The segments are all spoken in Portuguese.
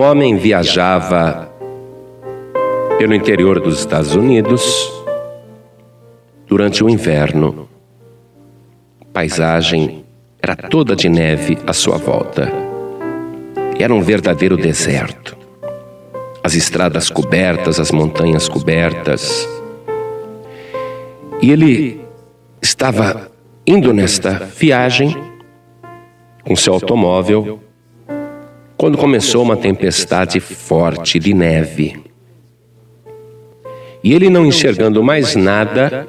Um homem viajava pelo interior dos Estados Unidos durante o inverno. A paisagem era toda de neve à sua volta. Era um verdadeiro deserto. As estradas cobertas, as montanhas cobertas. E ele estava indo nesta viagem com seu automóvel quando começou uma tempestade forte de neve. E ele, não enxergando mais nada,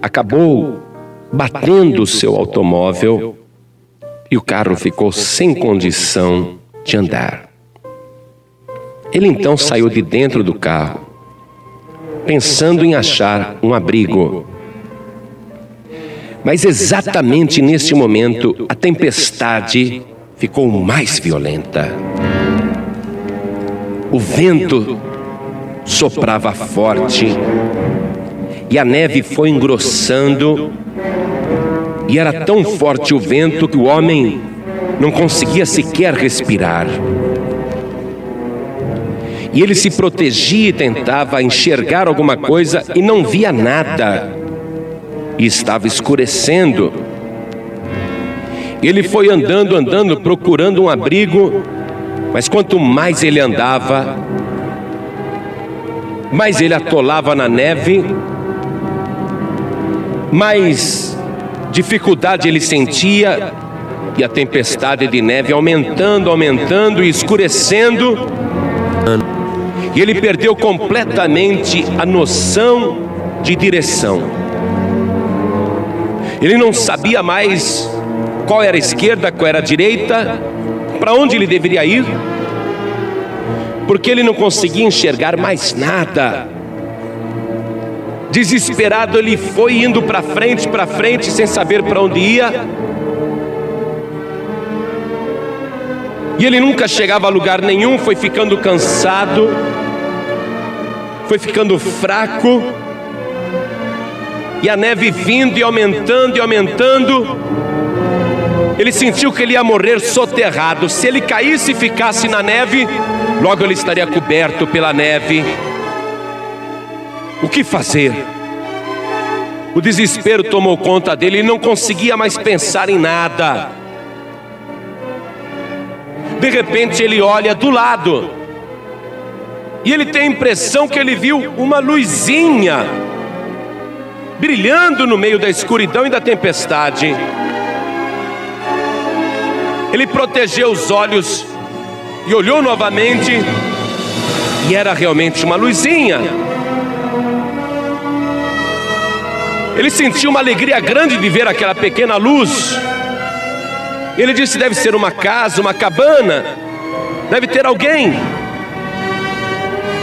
acabou batendo o seu automóvel e o carro ficou sem condição de andar. Ele então saiu de dentro do carro, pensando em achar um abrigo. Mas exatamente neste momento, a tempestade ficou mais violenta. O vento soprava forte e a neve foi engrossando, e era tão forte o vento que o homem não conseguia sequer respirar. E ele se protegia e tentava enxergar alguma coisa e não via nada. E estava escurecendo. Ele foi andando, andando, procurando um abrigo, mas quanto mais ele andava, mais ele atolava na neve, mais dificuldade ele sentia, e a tempestade de neve aumentando, aumentando e escurecendo, e ele perdeu completamente a noção de direção. Ele não sabia mais qual era a esquerda, qual era a direita, para onde ele deveria ir, porque ele não conseguia enxergar mais nada. Desesperado, ele foi indo para frente, para frente, sem saber para onde ia. E ele nunca chegava a lugar nenhum, foi ficando cansado, foi ficando fraco, e a neve vindo e aumentando e aumentando, ele sentiu que ele ia morrer soterrado. Se ele caísse e ficasse na neve, logo ele estaria coberto pela neve. O que fazer? O desespero tomou conta dele, ele não conseguia mais pensar em nada. De repente ele olha do lado e ele tem a impressão que ele viu uma luzinha brilhando no meio da escuridão e da tempestade. Ele protegeu os olhos e olhou novamente, e era realmente uma luzinha. Ele sentiu uma alegria grande de ver aquela pequena luz. Ele disse: deve ser uma casa, uma cabana, deve ter alguém.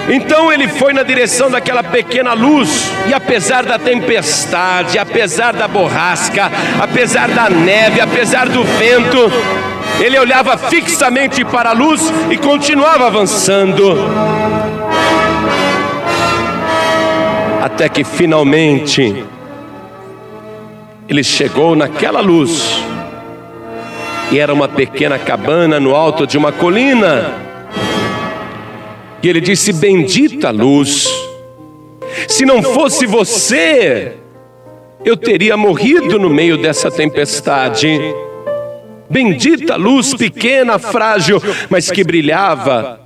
Então ele foi na direção daquela pequena luz, e apesar da tempestade, apesar da borrasca, apesar da neve, apesar do vento, ele olhava fixamente para a luz e continuava avançando. Até que finalmente ele chegou naquela luz. E era uma pequena cabana no alto de uma colina. E ele disse: Bendita luz, se não fosse você, eu teria morrido no meio dessa tempestade. Bendita luz pequena, frágil, mas que brilhava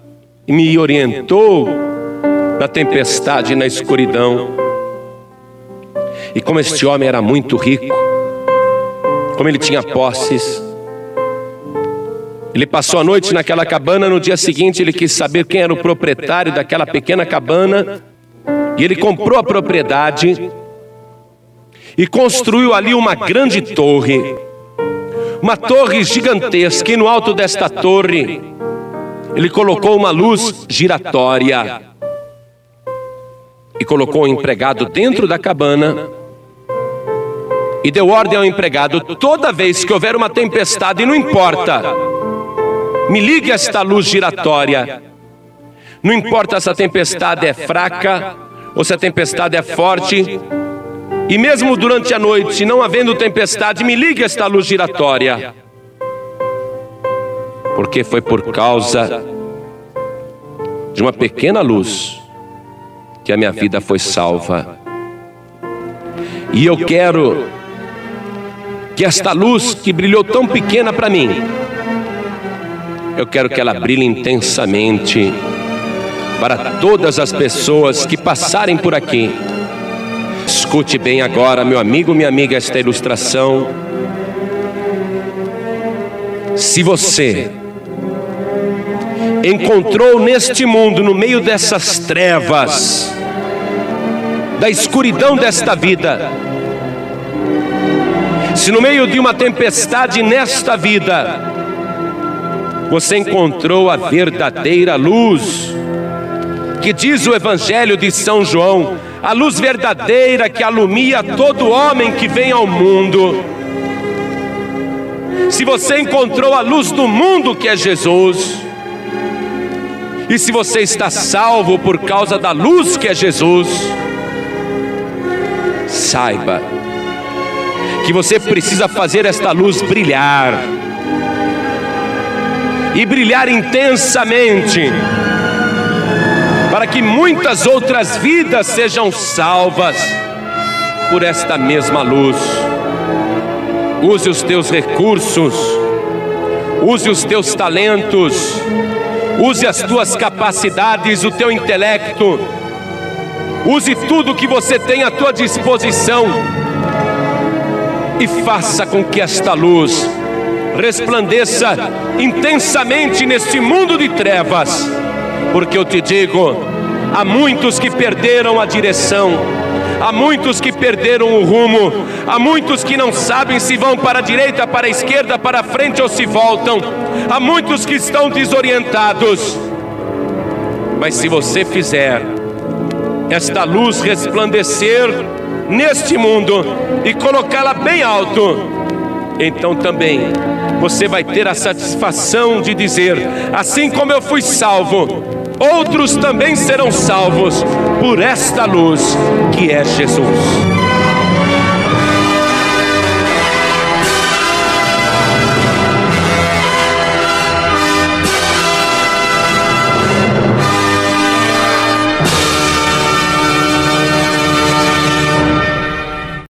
e me orientou na tempestade e na escuridão. E como este homem era muito rico, como ele tinha posses, ele passou a noite naquela cabana, no dia seguinte ele quis saber quem era o proprietário daquela pequena cabana, e ele comprou a propriedade e construiu ali uma grande torre uma torre gigantesca, e no alto desta torre ele colocou uma luz giratória e colocou um empregado dentro da cabana e deu ordem ao empregado: toda vez que houver uma tempestade, não importa, me ligue esta luz giratória. Não importa se a tempestade é fraca ou se a tempestade é forte, e mesmo durante a noite, não havendo tempestade, me ligue esta luz giratória. porque foi por causa de uma pequena luz que a minha vida foi salva. E eu quero que esta luz que brilhou tão pequena para mim, eu quero que ela brilhe intensamente para todas as pessoas que passarem por aqui. Escute bem agora, meu amigo, minha amiga, esta ilustração. Se você encontrou neste mundo, no meio dessas trevas, da escuridão desta vida, se no meio de uma tempestade nesta vida, você encontrou a verdadeira luz, que diz o Evangelho de São João, a luz verdadeira que alumia todo homem que vem ao mundo. Se você encontrou a luz do mundo que é Jesus, e se você está salvo por causa da luz que é Jesus, saiba que você precisa fazer esta luz brilhar e brilhar intensamente, para que muitas outras vidas sejam salvas por esta mesma luz. Use os teus recursos, use os teus talentos, use as tuas capacidades, o teu intelecto, use tudo que você tem à tua disposição e faça com que esta luz resplandeça intensamente neste mundo de trevas, porque eu te digo, há muitos que perderam a direção, há muitos que perderam o rumo, há muitos que não sabem se vão para a direita, para a esquerda, para a frente ou se voltam, há muitos que estão desorientados. Mas se você fizer esta luz resplandecer, neste mundo e colocá-la bem alto, então também você vai ter a satisfação de dizer: assim como eu fui salvo, outros também serão salvos por esta luz que é Jesus.